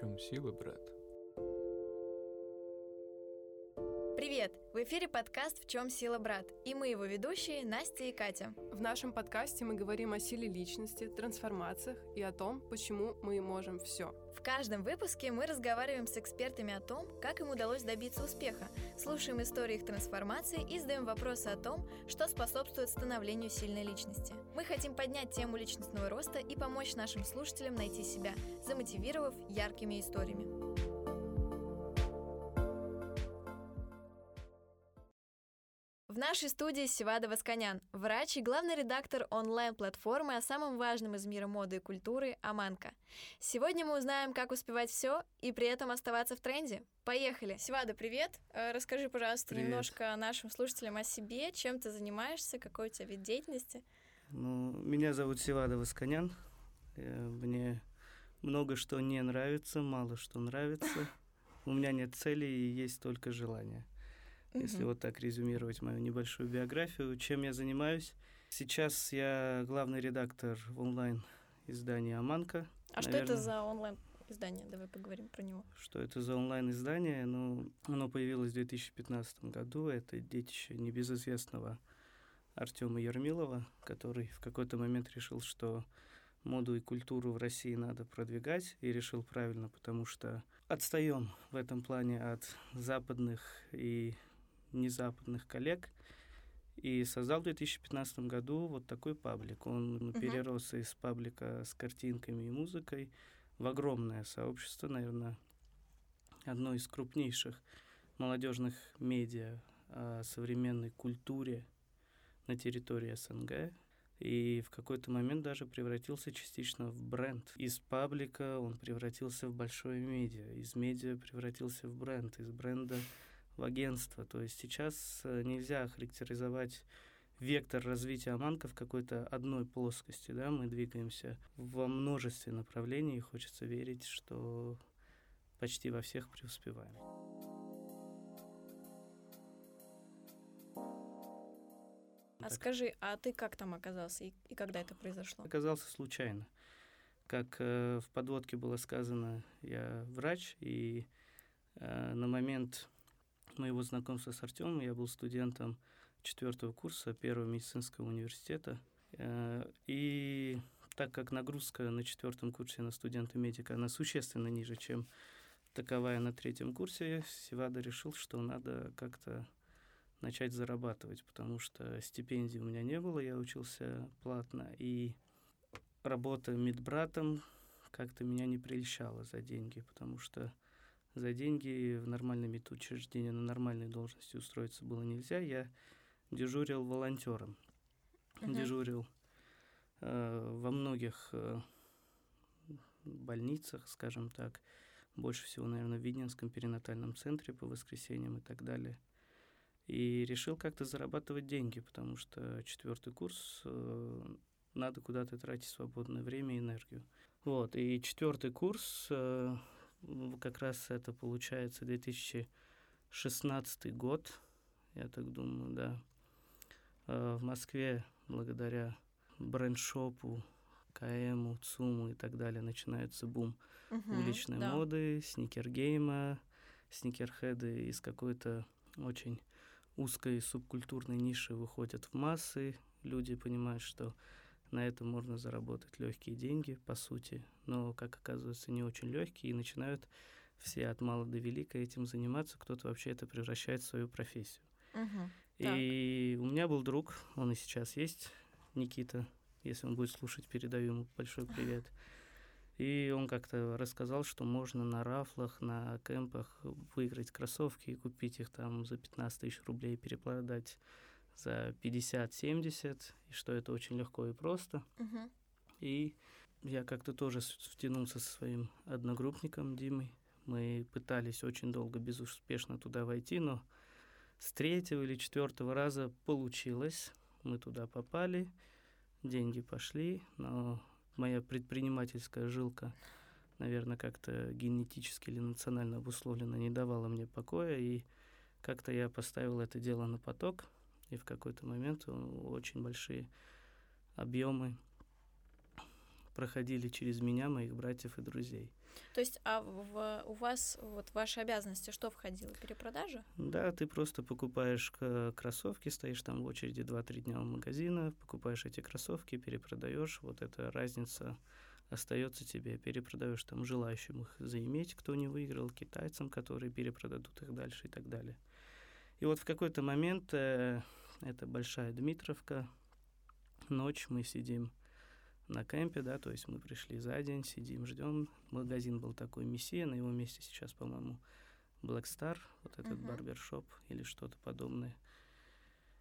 чем сила, брат? Привет! В эфире подкаст «В чем сила, брат?» и мы его ведущие Настя и Катя. В нашем подкасте мы говорим о силе личности, трансформациях и о том, почему мы можем все. В каждом выпуске мы разговариваем с экспертами о том, как им удалось добиться успеха, слушаем истории их трансформации и задаем вопросы о том, что способствует становлению сильной личности. Мы хотим поднять тему личностного роста и помочь нашим слушателям найти себя, замотивировав яркими историями. Нашей студии Севада Восконян, врач и главный редактор онлайн-платформы о самом важном из мира моды и культуры «Аманка». Сегодня мы узнаем, как успевать все и при этом оставаться в тренде. Поехали! Севада, привет! Э, расскажи, пожалуйста, привет. немножко нашим слушателям о себе, чем ты занимаешься, какой у тебя вид деятельности. Ну, меня зовут Севада Восконян. Э, мне много что не нравится, мало что нравится. У меня нет цели и есть только желание угу. если вот так резюмировать мою небольшую биографию. Чем я занимаюсь? Сейчас я главный редактор в онлайн издании «Аманка». А Наверное, что это за онлайн издание? Давай поговорим про него. Что это за онлайн-издание? Ну, оно появилось в 2015 году. Это детище небезызвестного Артема Ермилова, который в какой-то момент решил, что моду и культуру в России надо продвигать, и решил правильно, потому что отстаем в этом плане от западных и незападных коллег и создал в 2015 году вот такой паблик. Он угу. перерос из паблика с картинками и музыкой в огромное сообщество, наверное, одно из крупнейших молодежных медиа о современной культуре на территории СНГ. И в какой-то момент даже превратился частично в бренд. Из паблика он превратился в большое медиа, из медиа превратился в бренд, из бренда в агентство. То есть сейчас э, нельзя характеризовать вектор развития Аманка в какой-то одной плоскости, да, мы двигаемся во множестве направлений, и хочется верить, что почти во всех преуспеваем. А так. скажи, а ты как там оказался и, и когда это произошло? Оказался случайно. Как э, в подводке было сказано, я врач, и э, на момент моего знакомства с Артемом я был студентом четвертого курса Первого медицинского университета. Э, и так как нагрузка на четвертом курсе на студента-медика, она существенно ниже, чем таковая на третьем курсе, Севада решил, что надо как-то начать зарабатывать, потому что стипендии у меня не было, я учился платно, и работа медбратом как-то меня не прельщала за деньги, потому что за деньги в нормальное медучреждение на нормальной должности устроиться было нельзя. Я дежурил волонтером. Uh-huh. Дежурил э, во многих э, больницах, скажем так. Больше всего, наверное, в Видненском перинатальном центре по воскресеньям и так далее. И решил как-то зарабатывать деньги, потому что четвертый курс э, надо куда-то тратить свободное время и энергию. Вот, и четвертый курс э, как раз это получается 2016 год, я так думаю, да. А, в Москве благодаря брендшопу, КМу, ЦУМу и так далее начинается бум угу, уличной да. моды, сникергейма, сникерхеды из какой-то очень узкой субкультурной ниши выходят в массы, люди понимают, что на этом можно заработать легкие деньги, по сути, но, как оказывается, не очень легкие, и начинают все от мала до велика этим заниматься, кто-то вообще это превращает в свою профессию. Угу, и так. у меня был друг, он и сейчас есть, Никита, если он будет слушать, передаю ему большой привет. И он как-то рассказал, что можно на рафлах, на кемпах выиграть кроссовки и купить их там за 15 тысяч рублей, перепродать за 50-70, и что это очень легко и просто. Угу. И я как-то тоже втянулся со своим одногруппником Димой. Мы пытались очень долго безуспешно туда войти, но с третьего или четвертого раза получилось. Мы туда попали, деньги пошли, но моя предпринимательская жилка, наверное, как-то генетически или национально обусловлена, не давала мне покоя, и как-то я поставил это дело на поток – и в какой-то момент очень большие объемы проходили через меня, моих братьев и друзей. То есть, а в, у вас вот ваши обязанности что входило? Перепродажа? Да, ты просто покупаешь кроссовки, стоишь там в очереди 2-3 дня у магазина, покупаешь эти кроссовки, перепродаешь. Вот эта разница остается тебе, перепродаешь там желающим их заиметь, кто не выиграл, китайцам, которые перепродадут их дальше и так далее. И вот в какой-то момент, э, это Большая Дмитровка, ночь, мы сидим на кемпе, да, то есть мы пришли за день, сидим, ждем. Магазин был такой Мессия, на его месте сейчас, по-моему, Black Star, вот этот uh-huh. барбершоп или что-то подобное.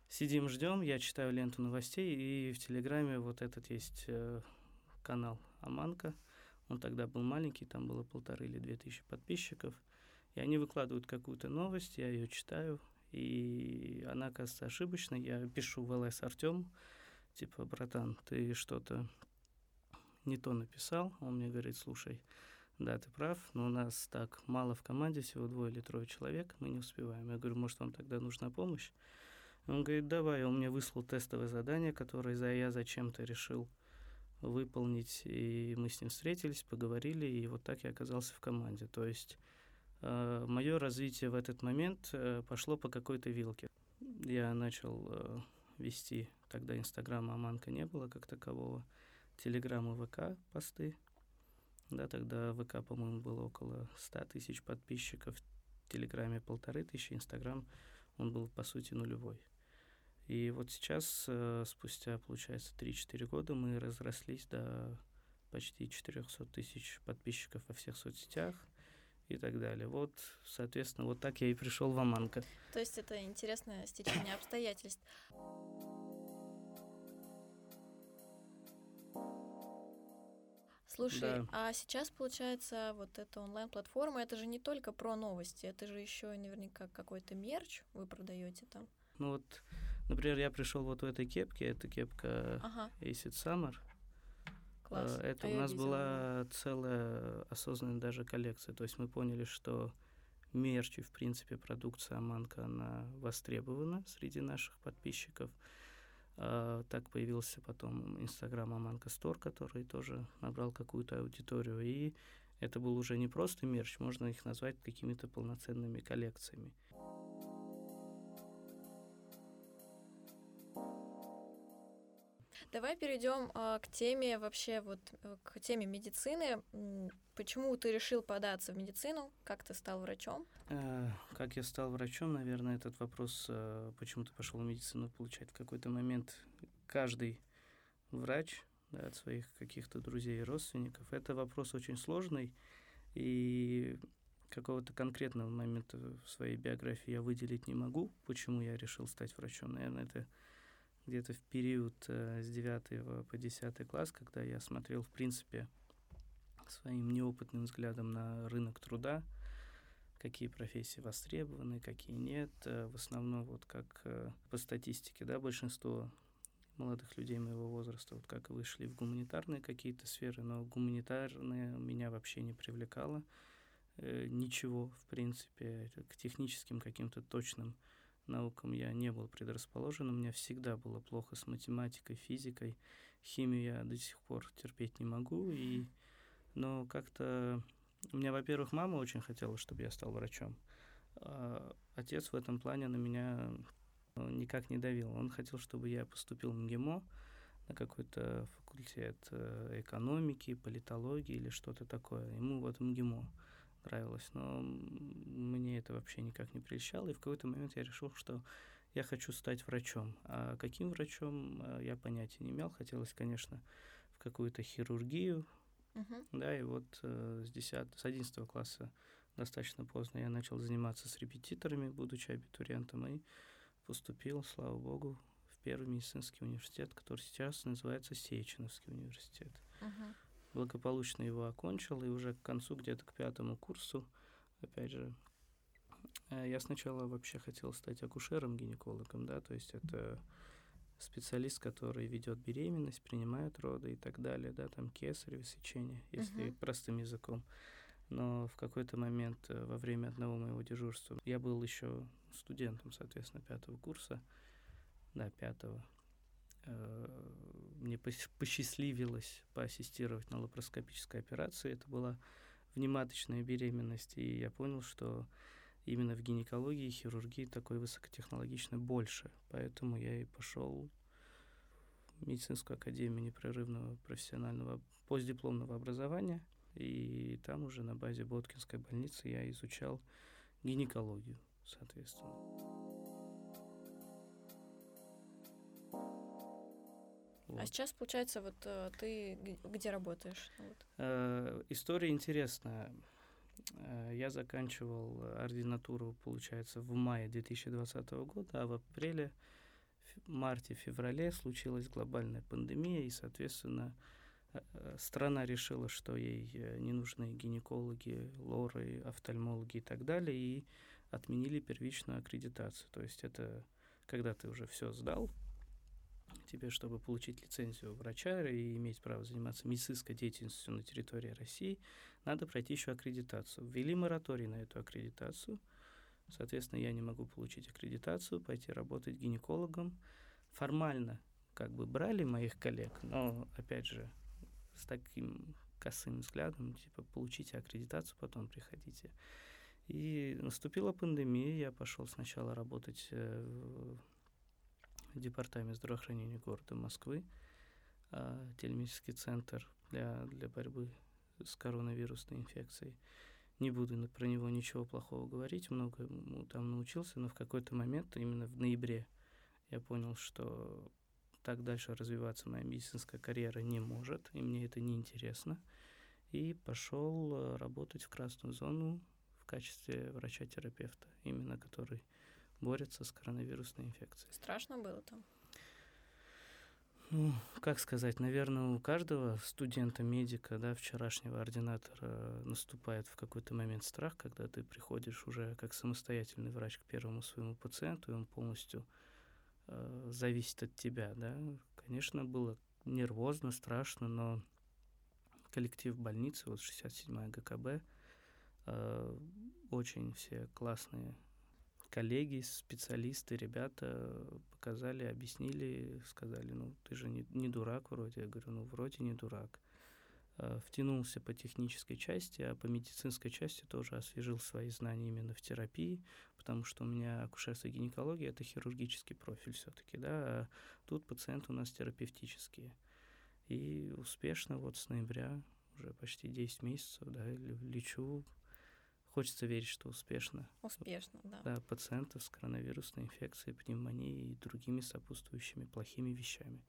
Сидим, ждем, я читаю ленту новостей, и в Телеграме вот этот есть э, канал Аманка. Он тогда был маленький, там было полторы или две тысячи подписчиков. И они выкладывают какую-то новость, я ее читаю, и она оказывается ошибочной. Я пишу в ЛС Артем, типа, братан, ты что-то не то написал. Он мне говорит, слушай, да, ты прав, но у нас так мало в команде, всего двое или трое человек, мы не успеваем. Я говорю, может, вам тогда нужна помощь? Он говорит, давай, он мне выслал тестовое задание, которое я зачем-то решил выполнить, и мы с ним встретились, поговорили, и вот так я оказался в команде. То есть мое развитие в этот момент э, пошло по какой-то вилке. Я начал э, вести, тогда Инстаграма Аманка не было как такового, Телеграм и ВК посты. Да, тогда ВК, по-моему, было около 100 тысяч подписчиков, в Телеграме полторы тысячи, Инстаграм, он был, по сути, нулевой. И вот сейчас, э, спустя, получается, 3-4 года, мы разрослись до почти 400 тысяч подписчиков во всех соцсетях и так далее. Вот, соответственно, вот так я и пришел в Аманка. То есть это интересное стечение обстоятельств. Слушай, да. а сейчас, получается, вот эта онлайн-платформа, это же не только про новости, это же еще наверняка какой-то мерч вы продаете там. Ну вот Например, я пришел вот в этой кепке, это кепка ага. Acid Summer. Класс. Э, это а у нас видела. была целая осознанная даже коллекция. То есть мы поняли, что мерч и, в принципе, продукция Аманка, она востребована среди наших подписчиков. А, так появился потом Инстаграм Аманка Стор, который тоже набрал какую-то аудиторию. И это был уже не просто мерч, можно их назвать какими-то полноценными коллекциями. Давай перейдем а, к теме вообще вот э, к теме медицины. Почему ты решил податься в медицину? Как ты стал врачом? Э, как я стал врачом, наверное, этот вопрос, э, почему ты пошел в медицину, получать в какой-то момент каждый врач да, от своих каких-то друзей и родственников. Это вопрос очень сложный, и какого-то конкретного момента в своей биографии я выделить не могу, почему я решил стать врачом. Наверное, это где-то в период э, с 9 по 10 класс, когда я смотрел, в принципе, своим неопытным взглядом на рынок труда, какие профессии востребованы, какие нет. Э, в основном, вот как э, по статистике, да, большинство молодых людей моего возраста, вот как вышли в гуманитарные какие-то сферы, но гуманитарные меня вообще не привлекало. Ничего, в принципе, к техническим каким-то точным наукам я не был предрасположен. У меня всегда было плохо с математикой, физикой. Химию я до сих пор терпеть не могу. И... Но как-то... У меня, во-первых, мама очень хотела, чтобы я стал врачом. А отец в этом плане на меня ну, никак не давил. Он хотел, чтобы я поступил в МГИМО на какой-то факультет э, экономики, политологии или что-то такое. Ему вот МГИМО нравилось, но мне это вообще никак не прельщало, и в какой-то момент я решил, что я хочу стать врачом. А каким врачом, э, я понятия не имел. Хотелось, конечно, в какую-то хирургию, uh-huh. да, и вот э, с, 10, с 11 класса достаточно поздно я начал заниматься с репетиторами, будучи абитуриентом, и поступил, слава богу, в первый медицинский университет, который сейчас называется Сеченовский университет. Uh-huh благополучно его окончил, и уже к концу, где-то к пятому курсу, опять же, э, я сначала вообще хотел стать акушером-гинекологом, да, то есть это специалист, который ведет беременность, принимает роды и так далее, да, там кесарево сечение, если uh-huh. простым языком. Но в какой-то момент э, во время одного моего дежурства я был еще студентом, соответственно, пятого курса, да, пятого, мне посчастливилось поассистировать на лапароскопической операции. Это была внематочная беременность, и я понял, что именно в гинекологии и хирургии такой высокотехнологичной больше. Поэтому я и пошел в медицинскую академию непрерывного профессионального постдипломного образования. И там уже на базе Боткинской больницы я изучал гинекологию, соответственно. Вот. А сейчас, получается, вот э, ты где работаешь? Вот. Э, история интересная. Э, я заканчивал ординатуру, получается, в мае 2020 года, а в апреле, марте-феврале случилась глобальная пандемия, и, соответственно, страна решила, что ей не нужны гинекологи, лоры, офтальмологи и так далее, и отменили первичную аккредитацию. То есть это когда ты уже все сдал, тебе, чтобы получить лицензию врача и иметь право заниматься медицинской деятельностью на территории России, надо пройти еще аккредитацию. Ввели мораторий на эту аккредитацию. Соответственно, я не могу получить аккредитацию, пойти работать гинекологом. Формально как бы брали моих коллег, но, опять же, с таким косым взглядом, типа, получите аккредитацию, потом приходите. И наступила пандемия, я пошел сначала работать э, департамент здравоохранения города Москвы, э, телемедицинский центр для, для борьбы с коронавирусной инфекцией. Не буду про него ничего плохого говорить, много там научился, но в какой-то момент, именно в ноябре, я понял, что так дальше развиваться моя медицинская карьера не может, и мне это не интересно. И пошел э, работать в красную зону в качестве врача-терапевта, именно который борется с коронавирусной инфекцией. Страшно было там? Ну, как сказать, наверное, у каждого студента, медика, да, вчерашнего ординатора наступает в какой-то момент страх, когда ты приходишь уже как самостоятельный врач к первому своему пациенту, и он полностью э, зависит от тебя, да. Конечно, было нервозно, страшно, но коллектив больницы, вот 67-я ГКБ, э, очень все классные коллеги, специалисты, ребята показали, объяснили, сказали, ну, ты же не, не дурак вроде. Я говорю, ну, вроде не дурак. А, втянулся по технической части, а по медицинской части тоже освежил свои знания именно в терапии, потому что у меня акушерство и гинекология – это хирургический профиль все-таки, да, а тут пациенты у нас терапевтические. И успешно вот с ноября уже почти 10 месяцев, да, лечу Хочется верить, что успешно. Успешно, да. Да, пациентов с коронавирусной инфекцией, пневмонией и другими сопутствующими плохими вещами.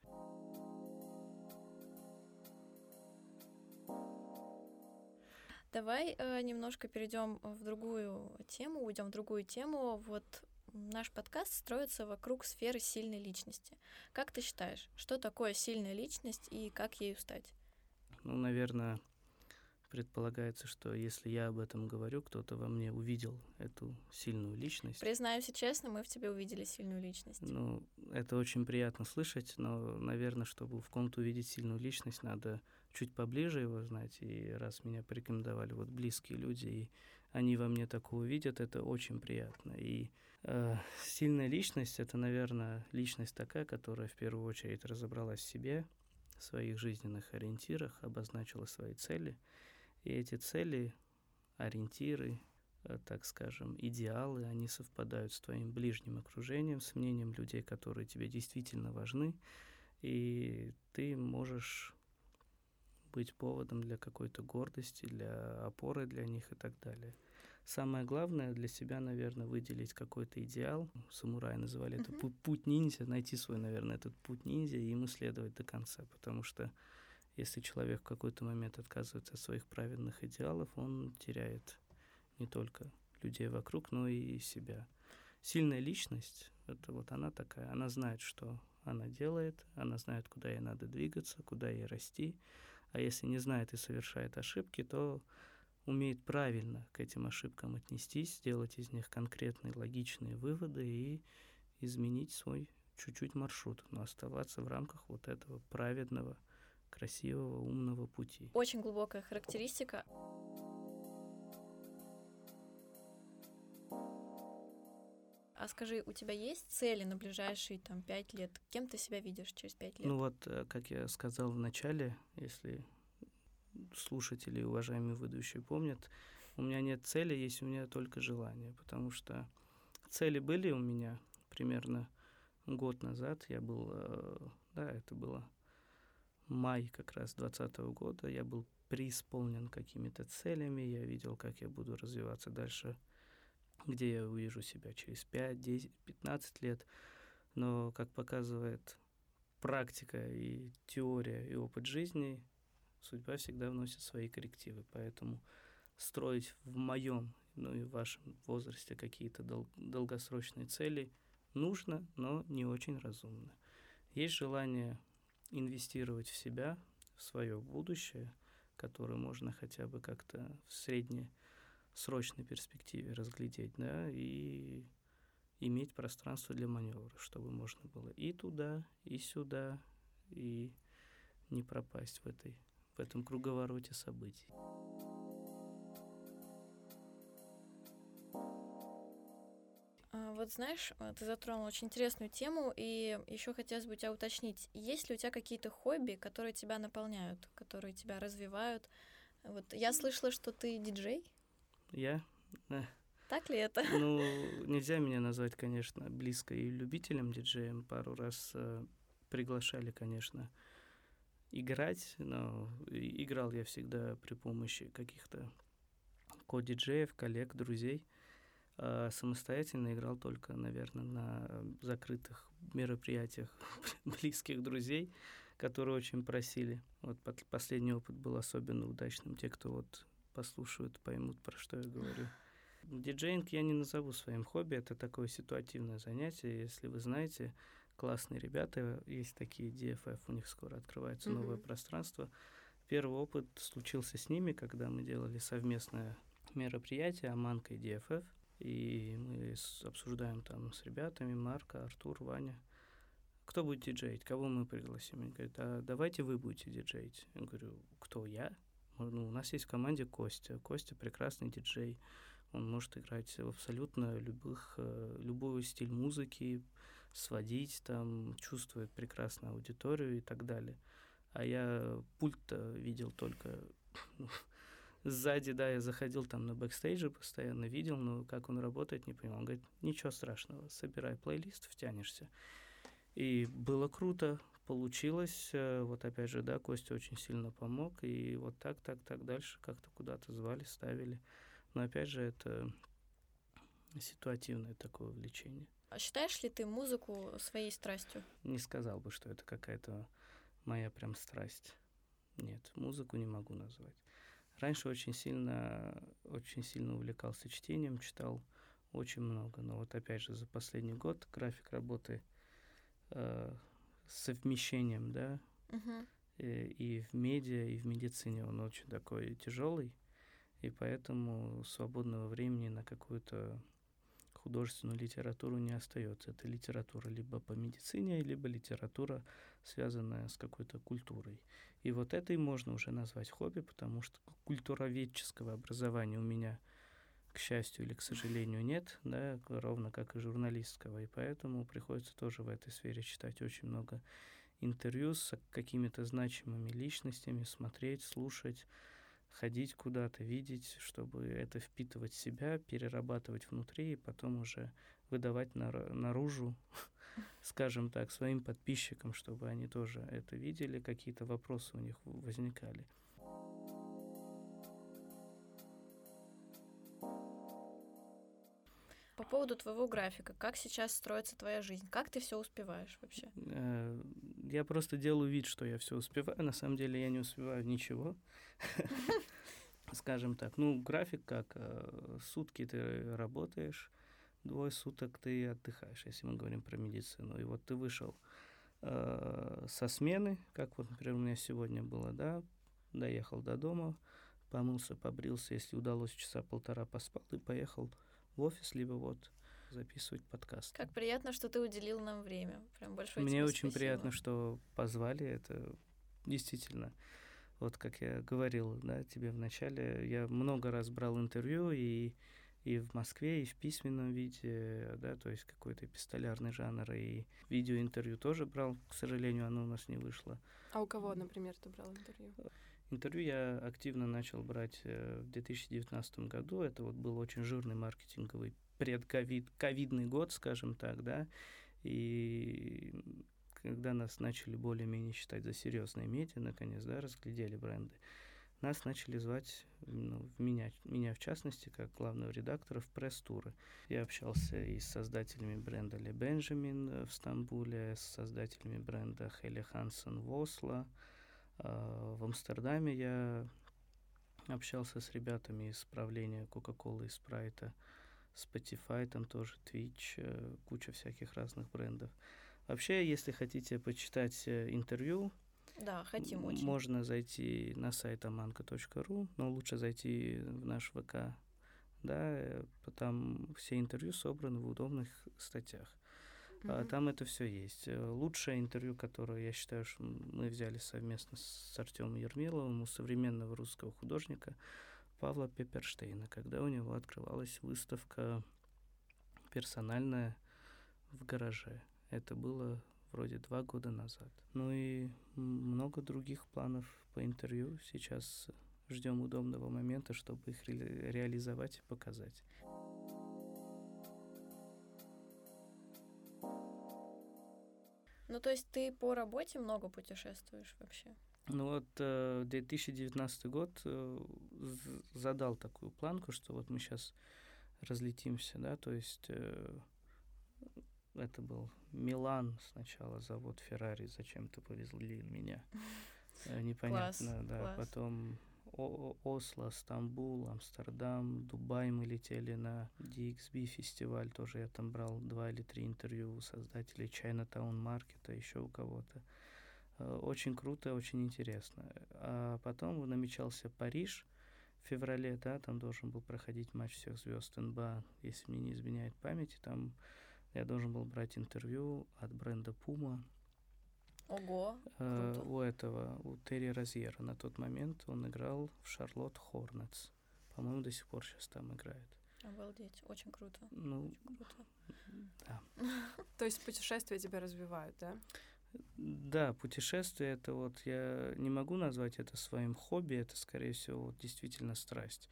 Давай э, немножко перейдем в другую тему, уйдем в другую тему. Вот наш подкаст строится вокруг сферы сильной личности. Как ты считаешь, что такое сильная личность и как ею стать? Ну, наверное, предполагается, что если я об этом говорю, кто-то во мне увидел эту сильную личность. Признаюсь честно, мы в тебе увидели сильную личность. Ну, это очень приятно слышать, но, наверное, чтобы в ком-то увидеть сильную личность, надо чуть поближе его знать. И раз меня порекомендовали вот близкие люди, и они во мне такого видят, это очень приятно. И э, сильная личность — это, наверное, личность такая, которая в первую очередь разобралась в себе, в своих жизненных ориентирах, обозначила свои цели — и эти цели, ориентиры, э, так скажем, идеалы, они совпадают с твоим ближним окружением, с мнением людей, которые тебе действительно важны, и ты можешь быть поводом для какой-то гордости, для опоры для них и так далее. Самое главное для себя, наверное, выделить какой-то идеал. Самураи называли mm-hmm. это путь ниндзя, найти свой, наверное, этот путь ниндзя и ему следовать до конца, потому что если человек в какой-то момент отказывается от своих праведных идеалов, он теряет не только людей вокруг, но и себя. Сильная личность, это вот она такая, она знает, что она делает, она знает, куда ей надо двигаться, куда ей расти, а если не знает и совершает ошибки, то умеет правильно к этим ошибкам отнестись, сделать из них конкретные логичные выводы и изменить свой чуть-чуть маршрут, но оставаться в рамках вот этого праведного красивого, умного пути. Очень глубокая характеристика. А скажи, у тебя есть цели на ближайшие там пять лет? Кем ты себя видишь через пять лет? Ну вот, э, как я сказал в начале, если слушатели, уважаемые ведущие помнят, у меня нет цели, есть у меня только желание, потому что цели были у меня примерно год назад. Я был, э, да, это было май как раз 2020 года. Я был преисполнен какими-то целями, я видел, как я буду развиваться дальше, где я увижу себя через 5, 10, 15 лет. Но, как показывает практика и теория и опыт жизни, судьба всегда вносит свои коррективы. Поэтому строить в моем, ну и в вашем возрасте какие-то дол- долгосрочные цели нужно, но не очень разумно. Есть желание инвестировать в себя, в свое будущее, которое можно хотя бы как-то в среднесрочной перспективе разглядеть, да, и иметь пространство для маневра, чтобы можно было и туда, и сюда, и не пропасть в этой в этом круговороте событий. Вот знаешь, а, ты затронул очень интересную тему, и еще хотелось бы тебя уточнить, есть ли у тебя какие-то хобби, которые тебя наполняют, которые тебя развивают? Вот я слышала, что ты диджей. Я? Так ли это? Ну, нельзя меня назвать, конечно, близко и любителем диджеем. Пару раз э, приглашали, конечно, играть, но играл я всегда при помощи каких-то ко-диджеев, коллег, друзей. А самостоятельно играл только, наверное, на закрытых мероприятиях близких друзей, которые очень просили. Вот последний опыт был особенно удачным. Те, кто вот послушают, поймут, про что я говорю. Диджейнг я не назову своим хобби, это такое ситуативное занятие. Если вы знаете, классные ребята, есть такие DFF, у них скоро открывается mm-hmm. новое пространство. Первый опыт случился с ними, когда мы делали совместное мероприятие Аманка и DFF, и мы обсуждаем там с ребятами, Марка, Артур, Ваня, кто будет диджеить, кого мы пригласим. Они говорят, а давайте вы будете диджеить. Я говорю, кто, я? Ну, у нас есть в команде Костя. Костя прекрасный диджей. Он может играть в абсолютно любых, э, любой стиль музыки, сводить, там, чувствует прекрасно аудиторию и так далее. А я пульт видел только ну, сзади, да, я заходил там на бэкстейджи постоянно, видел, но как он работает, не понимал. Он говорит, ничего страшного, собирай плейлист, втянешься. И было круто, получилось. Э, вот опять же, да, Костя очень сильно помог. И вот так, так, так дальше как-то куда-то звали, ставили. Но опять же, это ситуативное такое увлечение. А считаешь ли ты музыку своей страстью? Не сказал бы, что это какая-то моя прям страсть. Нет, музыку не могу назвать. Раньше очень сильно, очень сильно увлекался чтением, читал очень много. Но вот опять же за последний год график работы э, с совмещением, да, uh-huh. и, и в медиа, и в медицине он очень такой тяжелый, и поэтому свободного времени на какую-то художественную литературу не остается. Это литература либо по медицине, либо литература, связанная с какой-то культурой. И вот это и можно уже назвать хобби, потому что культуроведческого образования у меня, к счастью или к сожалению, нет, да, ровно как и журналистского. И поэтому приходится тоже в этой сфере читать очень много интервью с какими-то значимыми личностями, смотреть, слушать, ходить куда-то, видеть, чтобы это впитывать в себя, перерабатывать внутри и потом уже выдавать наружу, скажем так, своим подписчикам, чтобы они тоже это видели, какие-то вопросы у них возникали. По поводу твоего графика, как сейчас строится твоя жизнь? Как ты все успеваешь вообще? Я просто делаю вид, что я все успеваю. На самом деле я не успеваю ничего. Скажем так, ну, график как, э, сутки ты работаешь, двое суток ты отдыхаешь, если мы говорим про медицину. И вот ты вышел э, со смены, как вот, например, у меня сегодня было, да, доехал до дома, помылся, побрился, если удалось, часа полтора поспал и поехал в офис, либо вот записывать подкаст. Как приятно, что ты уделил нам время. Прям большое Мне тебе очень спасибо. приятно, что позвали. Это действительно, вот как я говорил, да, тебе в начале, я много раз брал интервью, и и в Москве, и в письменном виде, да, то есть какой-то эпистолярный жанр, и видеоинтервью тоже брал, к сожалению, оно у нас не вышло. А у кого, например, ты брал интервью? Интервью я активно начал брать э, в 2019 году, это вот был очень жирный маркетинговый предковид, ковидный год, скажем так, да, и когда нас начали более-менее считать за серьезные медиа, наконец, да, разглядели бренды, нас начали звать, ну, меня, меня в частности, как главного редактора в пресс-туры. Я общался и с создателями бренда Ле Бенджамин э, в Стамбуле, с создателями бренда Хелли Хансен в Осло. А, в Амстердаме я общался с ребятами из правления Кока-Колы и Спрайта, Spotify, там тоже Twitch, э, куча всяких разных брендов. Вообще, если хотите почитать э, интервью, да, хотим очень. Можно зайти на сайт amanka.ru, но лучше зайти в наш ВК, да, там все интервью собраны в удобных статьях. Mm-hmm. Там это все есть. Э, лучшее интервью, которое я считаю, что мы взяли совместно с Артемом Ермиловым у современного русского художника Павла Пепперштейна, когда у него открывалась выставка персональная в гараже. Это было вроде два года назад. Ну и много других планов по интервью. Сейчас ждем удобного момента, чтобы их ре- реализовать и показать. Ну, то есть ты по работе много путешествуешь вообще? Ну вот э, 2019 год э, задал такую планку, что вот мы сейчас разлетимся, да, то есть э, это был Милан сначала, завод Феррари, зачем-то повезли меня. Э, непонятно, класс, да. Класс. Потом О Осло, Стамбул, Амстердам, Дубай мы летели на DXB фестиваль, тоже я там брал два или три интервью у создателей Chinatown Маркета, еще у кого-то. Э, очень круто, очень интересно. А потом намечался Париж в феврале, да, там должен был проходить матч всех звезд НБА, если мне не изменяет память, и там я должен был брать интервью от бренда Puma. Ого, э, круто. у этого, у Терри Розьера. На тот момент он играл в Шарлотт Хорнетс. По-моему, до сих пор сейчас там играет. Обалдеть, очень круто. Ну, Очень круто. да. То есть путешествия тебя развивают, да? Да, путешествие это вот я не могу назвать это своим хобби, это скорее всего вот действительно страсть,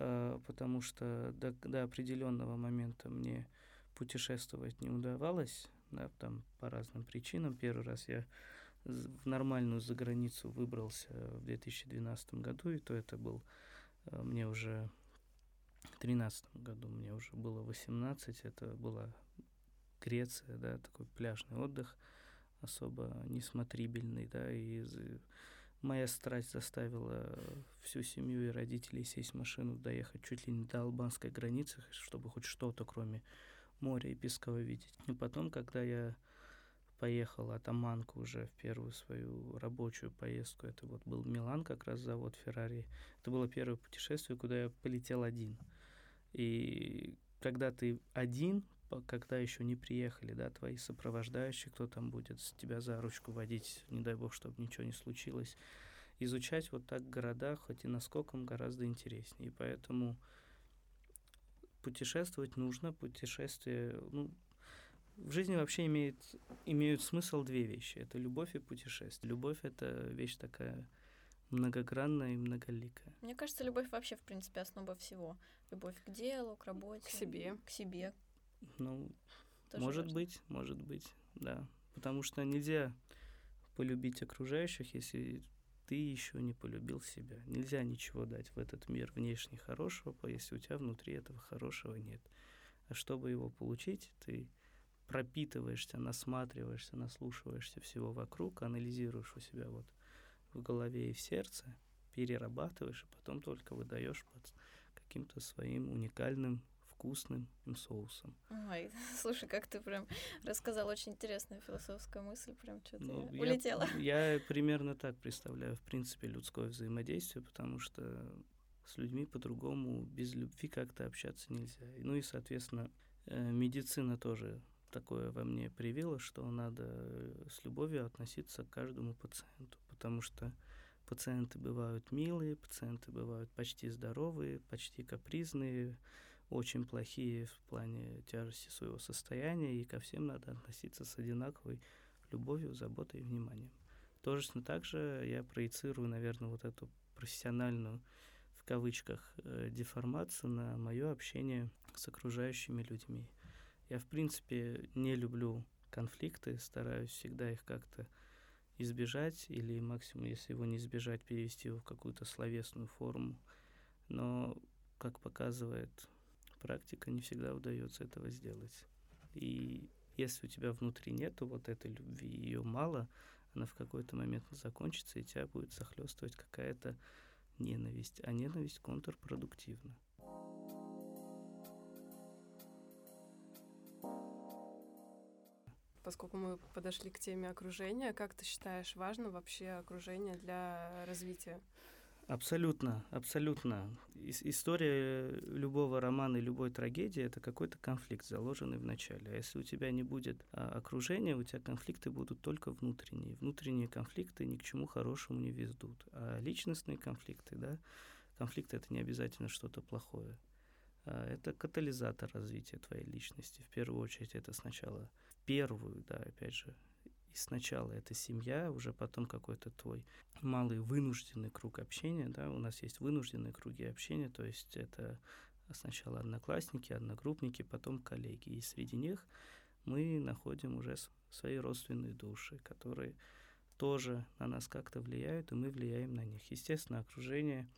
Э, потому что до, до определенного момента мне путешествовать не удавалось, да, там по разным причинам. Первый раз я в нормальную заграницу выбрался в 2012 году, и то это был э, мне уже 2013 году, мне уже было 18, это была Греция, да, такой пляжный отдых, особо несмотрибельный, да, и моя страсть заставила всю семью и родителей сесть в машину, доехать чуть ли не до албанской границы, чтобы хоть что-то, кроме моря и песка увидеть. И потом, когда я поехал от Аманку уже в первую свою рабочую поездку, это вот был Милан, как раз завод Феррари, это было первое путешествие, куда я полетел один. И когда ты один, когда еще не приехали, да, твои сопровождающие, кто там будет с тебя за ручку водить, не дай бог, чтобы ничего не случилось, изучать вот так города, хоть и наскоком, гораздо интереснее. И поэтому путешествовать нужно, путешествие, ну, в жизни вообще имеет, имеют смысл две вещи. Это любовь и путешествие. Любовь — это вещь такая многогранная и многоликая. Мне кажется, любовь вообще, в принципе, основа всего. Любовь к делу, к работе. К себе. К себе. Ну, Тоже может важно. быть, может быть, да. Потому что нельзя полюбить окружающих, если ты еще не полюбил себя. Нельзя ничего дать в этот мир внешне хорошего, если у тебя внутри этого хорошего нет. А чтобы его получить, ты пропитываешься, насматриваешься, наслушиваешься всего вокруг, анализируешь у себя вот в голове и в сердце, перерабатываешь, и потом только выдаешь под каким-то своим уникальным вкусным соусом. Ой, слушай, как ты прям рассказал, очень интересная философская мысль, прям что-то Ну, я- улетела. Я, примерно так представляю, в принципе, людское взаимодействие, потому что с людьми по-другому, без любви как-то общаться нельзя. Ну и, соответственно, э, медицина тоже такое во мне привила, что надо э, с любовью относиться к каждому пациенту, потому что пациенты бывают милые, пациенты бывают почти здоровые, почти капризные, очень плохие в плане тяжести своего состояния, и ко всем надо относиться с одинаковой любовью, заботой и вниманием. Точно так же я проецирую, наверное, вот эту профессиональную, в кавычках, э, деформацию на мое общение с окружающими людьми. Я, в принципе, не люблю конфликты, стараюсь всегда их как-то избежать или максимум, если его не избежать, перевести его в какую-то словесную форму. Но, как показывает практика, не всегда удается этого сделать. И если у тебя внутри нету вот этой любви, ее мало, она в какой-то момент закончится, и тебя будет захлестывать какая-то ненависть. А ненависть контрпродуктивна. Поскольку мы подошли к теме окружения, как ты считаешь, важно вообще окружение для развития? Абсолютно, абсолютно. История любого романа и любой трагедии — это какой-то конфликт, заложенный в начале. А если у тебя не будет а, окружения, у тебя конфликты будут только внутренние. Внутренние конфликты ни к чему хорошему не ведут. А личностные конфликты, да, конфликты — это не обязательно что-то плохое. А это катализатор развития твоей личности. В первую очередь это сначала первую, да, опять же, и сначала это семья, уже потом какой-то твой малый вынужденный круг общения, да, у нас есть вынужденные круги общения, то есть это сначала одноклассники, одногруппники, потом коллеги, и среди них мы находим уже свои родственные души, которые тоже на нас как-то влияют, и мы влияем на них. Естественно, окружение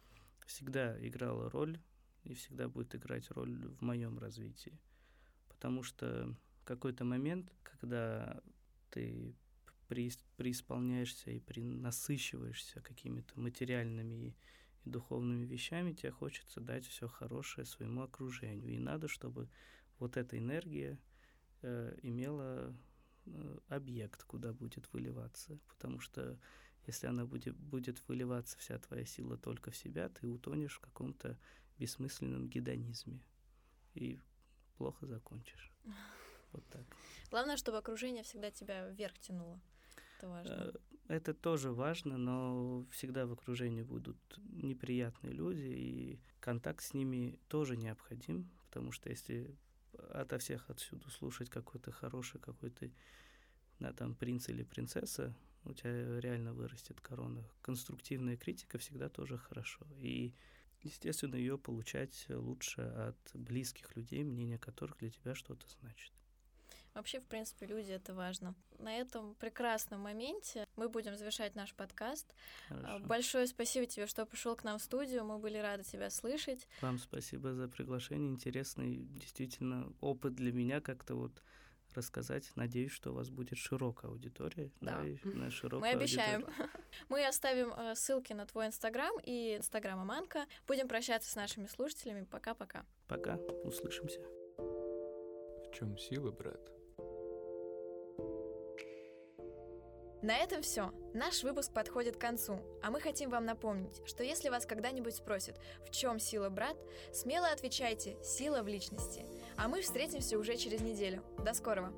всегда играло роль и всегда будет играть роль в моем развитии, потому что какой-то момент, когда ты преисполняешься и принасыщиваешься какими-то материальными и, и духовными вещами, тебе хочется дать все хорошее своему окружению. И надо, чтобы вот эта энергия э, имела э, объект, куда будет выливаться. Потому что если она будет, будет выливаться вся твоя сила только в себя, ты утонешь в каком-то бессмысленном гедонизме. И плохо закончишь. Вот так. Главное, чтобы окружение всегда тебя вверх тянуло. Это важно. Э, это тоже важно, но всегда в окружении будут неприятные люди, и контакт с ними тоже необходим, потому что если ото всех отсюда слушать какой-то хороший, какой-то да, там принц или принцесса, у тебя реально вырастет корона. Конструктивная критика всегда тоже хорошо. И, естественно, ее получать лучше от близких людей, мнение которых для тебя что-то значит. Вообще, в принципе, люди — это важно. На этом прекрасном моменте мы будем завершать наш подкаст. Хорошо. Большое спасибо тебе, что пришел к нам в студию. Мы были рады тебя слышать. Вам спасибо за приглашение. Интересный действительно опыт для меня как-то вот рассказать. Надеюсь, что у вас будет широкая аудитория. Да, да и на Мы обещаем. Мы оставим э, ссылки на твой инстаграм и инстаграм Аманка. Будем прощаться с нашими слушателями. Пока-пока. Пока. Услышимся. В чем сила, брат? На этом все. Наш выпуск подходит к концу, а мы хотим вам напомнить, что если вас когда-нибудь спросят, в чем сила брат, смело отвечайте «сила в личности». А мы встретимся уже через неделю. До скорого!